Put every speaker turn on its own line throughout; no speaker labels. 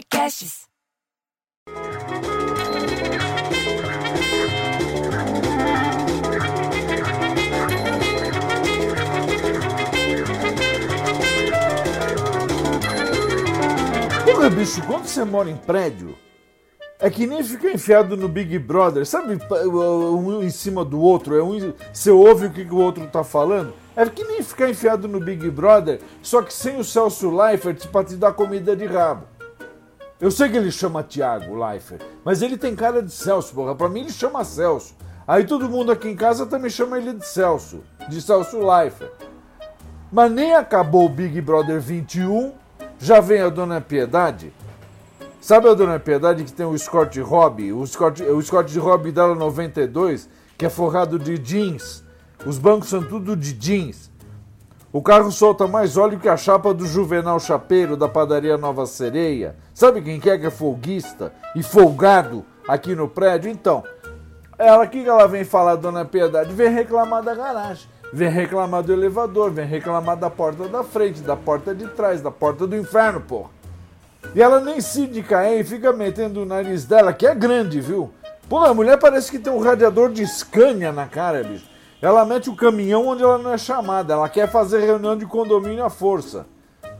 Podcasts.
Porra, bicho, quando você mora em prédio, é que nem ficar enfiado no Big Brother, sabe? Um em cima do outro, é um, você ouve o que o outro tá falando. É que nem ficar enfiado no Big Brother, só que sem o Celso Leifert pra te dar comida de rabo. Eu sei que ele chama Thiago Leifert, mas ele tem cara de Celso, porra. Pra mim ele chama Celso. Aí todo mundo aqui em casa também chama ele de Celso, de Celso Leifert. Mas nem acabou o Big Brother 21, já vem a Dona Piedade. Sabe a Dona Piedade que tem o Scott Hobby? O Scott, o Scott Hobby dela 92, que é forrado de jeans. Os bancos são tudo de jeans. O carro solta mais óleo que a chapa do Juvenal Chapeiro da padaria Nova Sereia. Sabe quem quer que é folguista e folgado aqui no prédio? Então, ela que ela vem falar, Dona Piedade, vem reclamar da garagem. Vem reclamar do elevador, vem reclamar da porta da frente, da porta de trás, da porta do inferno, porra. E ela nem de cair e fica metendo o nariz dela, que é grande, viu? Pô, a mulher parece que tem um radiador de Scania na cara, bicho. Ela mete o caminhão onde ela não é chamada. Ela quer fazer reunião de condomínio à força.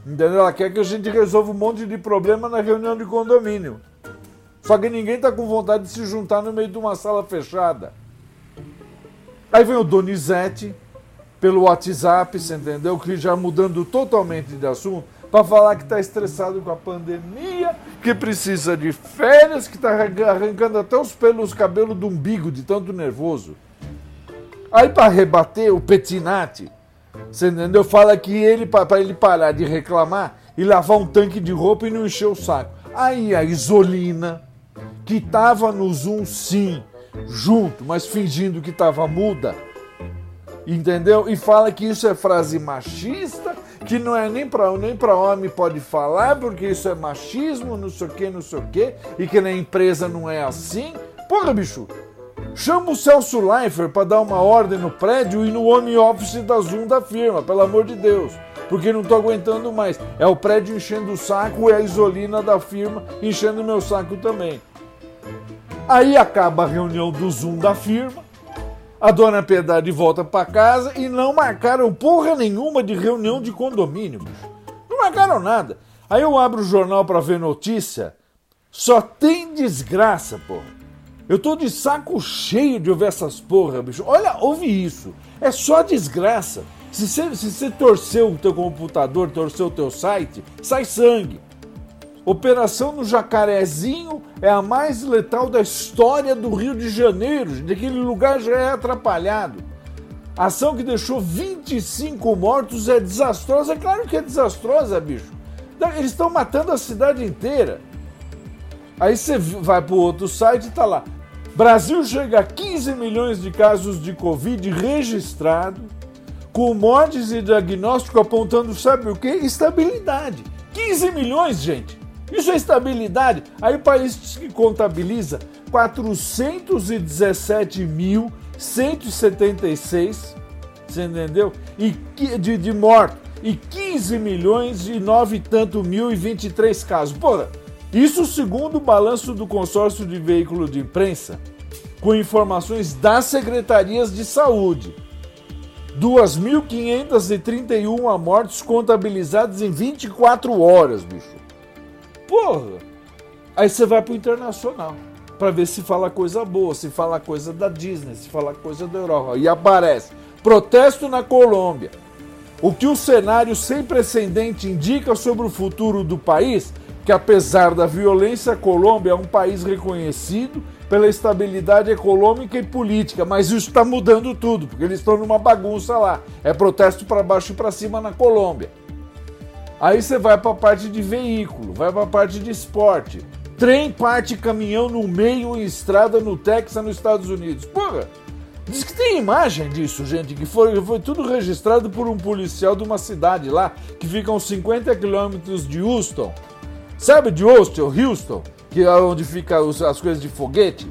Entendeu? Ela quer que a gente resolva um monte de problema na reunião de condomínio. Só que ninguém tá com vontade de se juntar no meio de uma sala fechada. Aí vem o Donizete, pelo WhatsApp, você entendeu? Que já mudando totalmente de assunto, para falar que está estressado com a pandemia, que precisa de férias, que está arrancando até os pelos, cabelos do umbigo de tanto nervoso. Aí para rebater o Petinati, você entendeu? Fala que ele, para ele parar de reclamar e lavar um tanque de roupa e não encher o saco. Aí a Isolina, que tava no Zoom sim, junto, mas fingindo que tava muda, entendeu? E fala que isso é frase machista, que não é nem para nem pra homem pode falar, porque isso é machismo, não sei o que, não sei o que, e que na empresa não é assim. Porra, bicho, chama o Celso Leifert para dar uma ordem no prédio e no home office da Zoom da firma, pelo amor de Deus. Porque não tô aguentando mais. É o prédio enchendo o saco e a isolina da firma enchendo meu saco também. Aí acaba a reunião do Zoom da firma a dona Piedade volta para casa e não marcaram porra nenhuma de reunião de condomínio, bicho. Não marcaram nada. Aí eu abro o jornal para ver notícia, só tem desgraça, porra. Eu tô de saco cheio de ouvir essas porra, bicho. Olha, ouve isso. É só desgraça. Se você, se você torceu o teu computador, torceu o teu site, sai sangue. Operação no Jacarezinho é a mais letal da história do Rio de Janeiro. Aquele lugar já é atrapalhado. A ação que deixou 25 mortos é desastrosa. É claro que é desastrosa, bicho. Eles estão matando a cidade inteira. Aí você vai para o outro site e tá lá. Brasil chega a 15 milhões de casos de Covid registrado, com mortes e diagnóstico apontando, sabe o que? Estabilidade. 15 milhões, gente. Isso é estabilidade. Aí o país que contabiliza 417.176, você entendeu? E de, de. E 15 milhões e 9 e tanto mil e 23 casos. Porra, isso segundo o balanço do consórcio de veículo de imprensa, com informações das secretarias de saúde. 2.531 mortes contabilizadas em 24 horas, bicho. Porra! Aí você vai pro internacional para ver se fala coisa boa, se fala coisa da Disney, se fala coisa da Europa. E aparece protesto na Colômbia. O que o cenário sem precedente indica sobre o futuro do país, que apesar da violência, a Colômbia é um país reconhecido pela estabilidade econômica e política, mas isso está mudando tudo, porque eles estão numa bagunça lá. É protesto para baixo e para cima na Colômbia. Aí você vai para a parte de veículo, vai para a parte de esporte. Trem parte caminhão no meio em estrada no Texas, nos Estados Unidos. Porra! Diz que tem imagem disso, gente, que foi, foi tudo registrado por um policial de uma cidade lá, que fica a uns 50 quilômetros de Houston. Sabe de Houston, Houston, que é onde fica as coisas de foguete?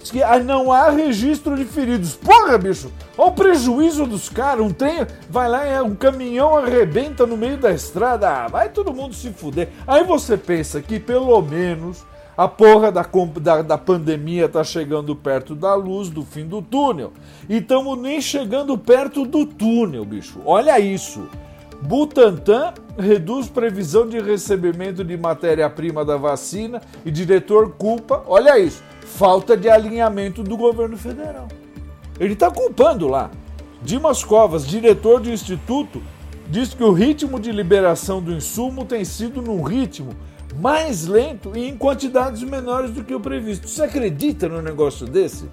Diz que não há registro de feridos. Porra, bicho! Olha o prejuízo dos caras. Um trem vai lá e um caminhão arrebenta no meio da estrada. Ah, vai todo mundo se fuder. Aí você pensa que pelo menos a porra da, da, da pandemia tá chegando perto da luz do fim do túnel. E estamos nem chegando perto do túnel, bicho. Olha isso. Butantan reduz previsão de recebimento de matéria-prima da vacina e diretor culpa, olha isso, falta de alinhamento do governo federal. Ele está culpando lá. Dimas Covas, diretor do instituto, diz que o ritmo de liberação do insumo tem sido num ritmo mais lento e em quantidades menores do que o previsto. Você acredita num negócio desse?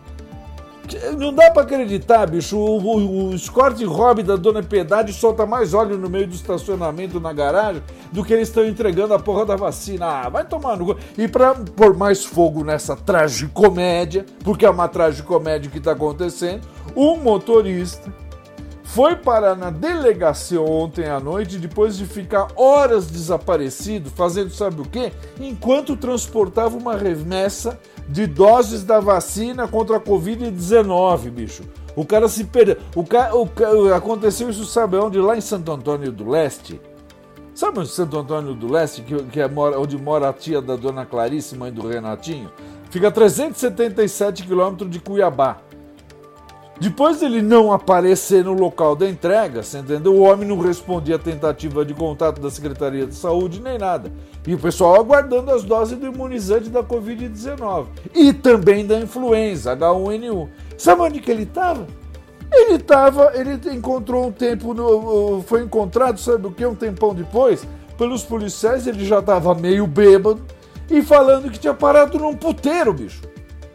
Não dá para acreditar, bicho. O, o, o escorte hobby da Dona Piedade solta mais óleo no meio do estacionamento na garagem do que eles estão entregando a porra da vacina. Ah, vai tomar no. E para pôr mais fogo nessa tragicomédia, porque é uma tragicomédia que está acontecendo, um motorista foi parar na delegacia ontem à noite depois de ficar horas desaparecido, fazendo sabe o quê? Enquanto transportava uma remessa de doses da vacina contra a Covid-19, bicho. O cara se perdeu. O ca... o ca... Aconteceu isso, sabe onde? Lá em Santo Antônio do Leste. Sabe onde Santo Antônio do Leste, que, que é onde mora a tia da dona Clarice, mãe do Renatinho? Fica a 377 quilômetros de Cuiabá. Depois dele não aparecer no local da entrega, você entendeu? O homem não respondia a tentativa de contato da Secretaria de Saúde nem nada. E o pessoal aguardando as doses do imunizante da Covid-19. E também da influenza, H1N1. Sabe onde que ele estava? Ele estava, ele encontrou um tempo, no, foi encontrado, sabe o que? Um tempão depois, pelos policiais, ele já estava meio bêbado e falando que tinha parado num puteiro, bicho.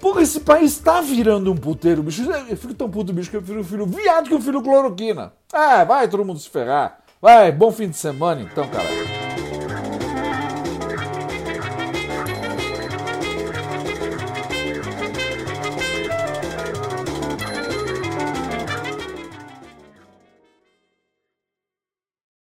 Porra, esse país tá virando um puteiro, bicho. Eu fico tão puto, bicho, que eu um filho viado que um filho cloroquina. É, vai todo mundo se ferrar. Vai, bom fim de semana então, caralho.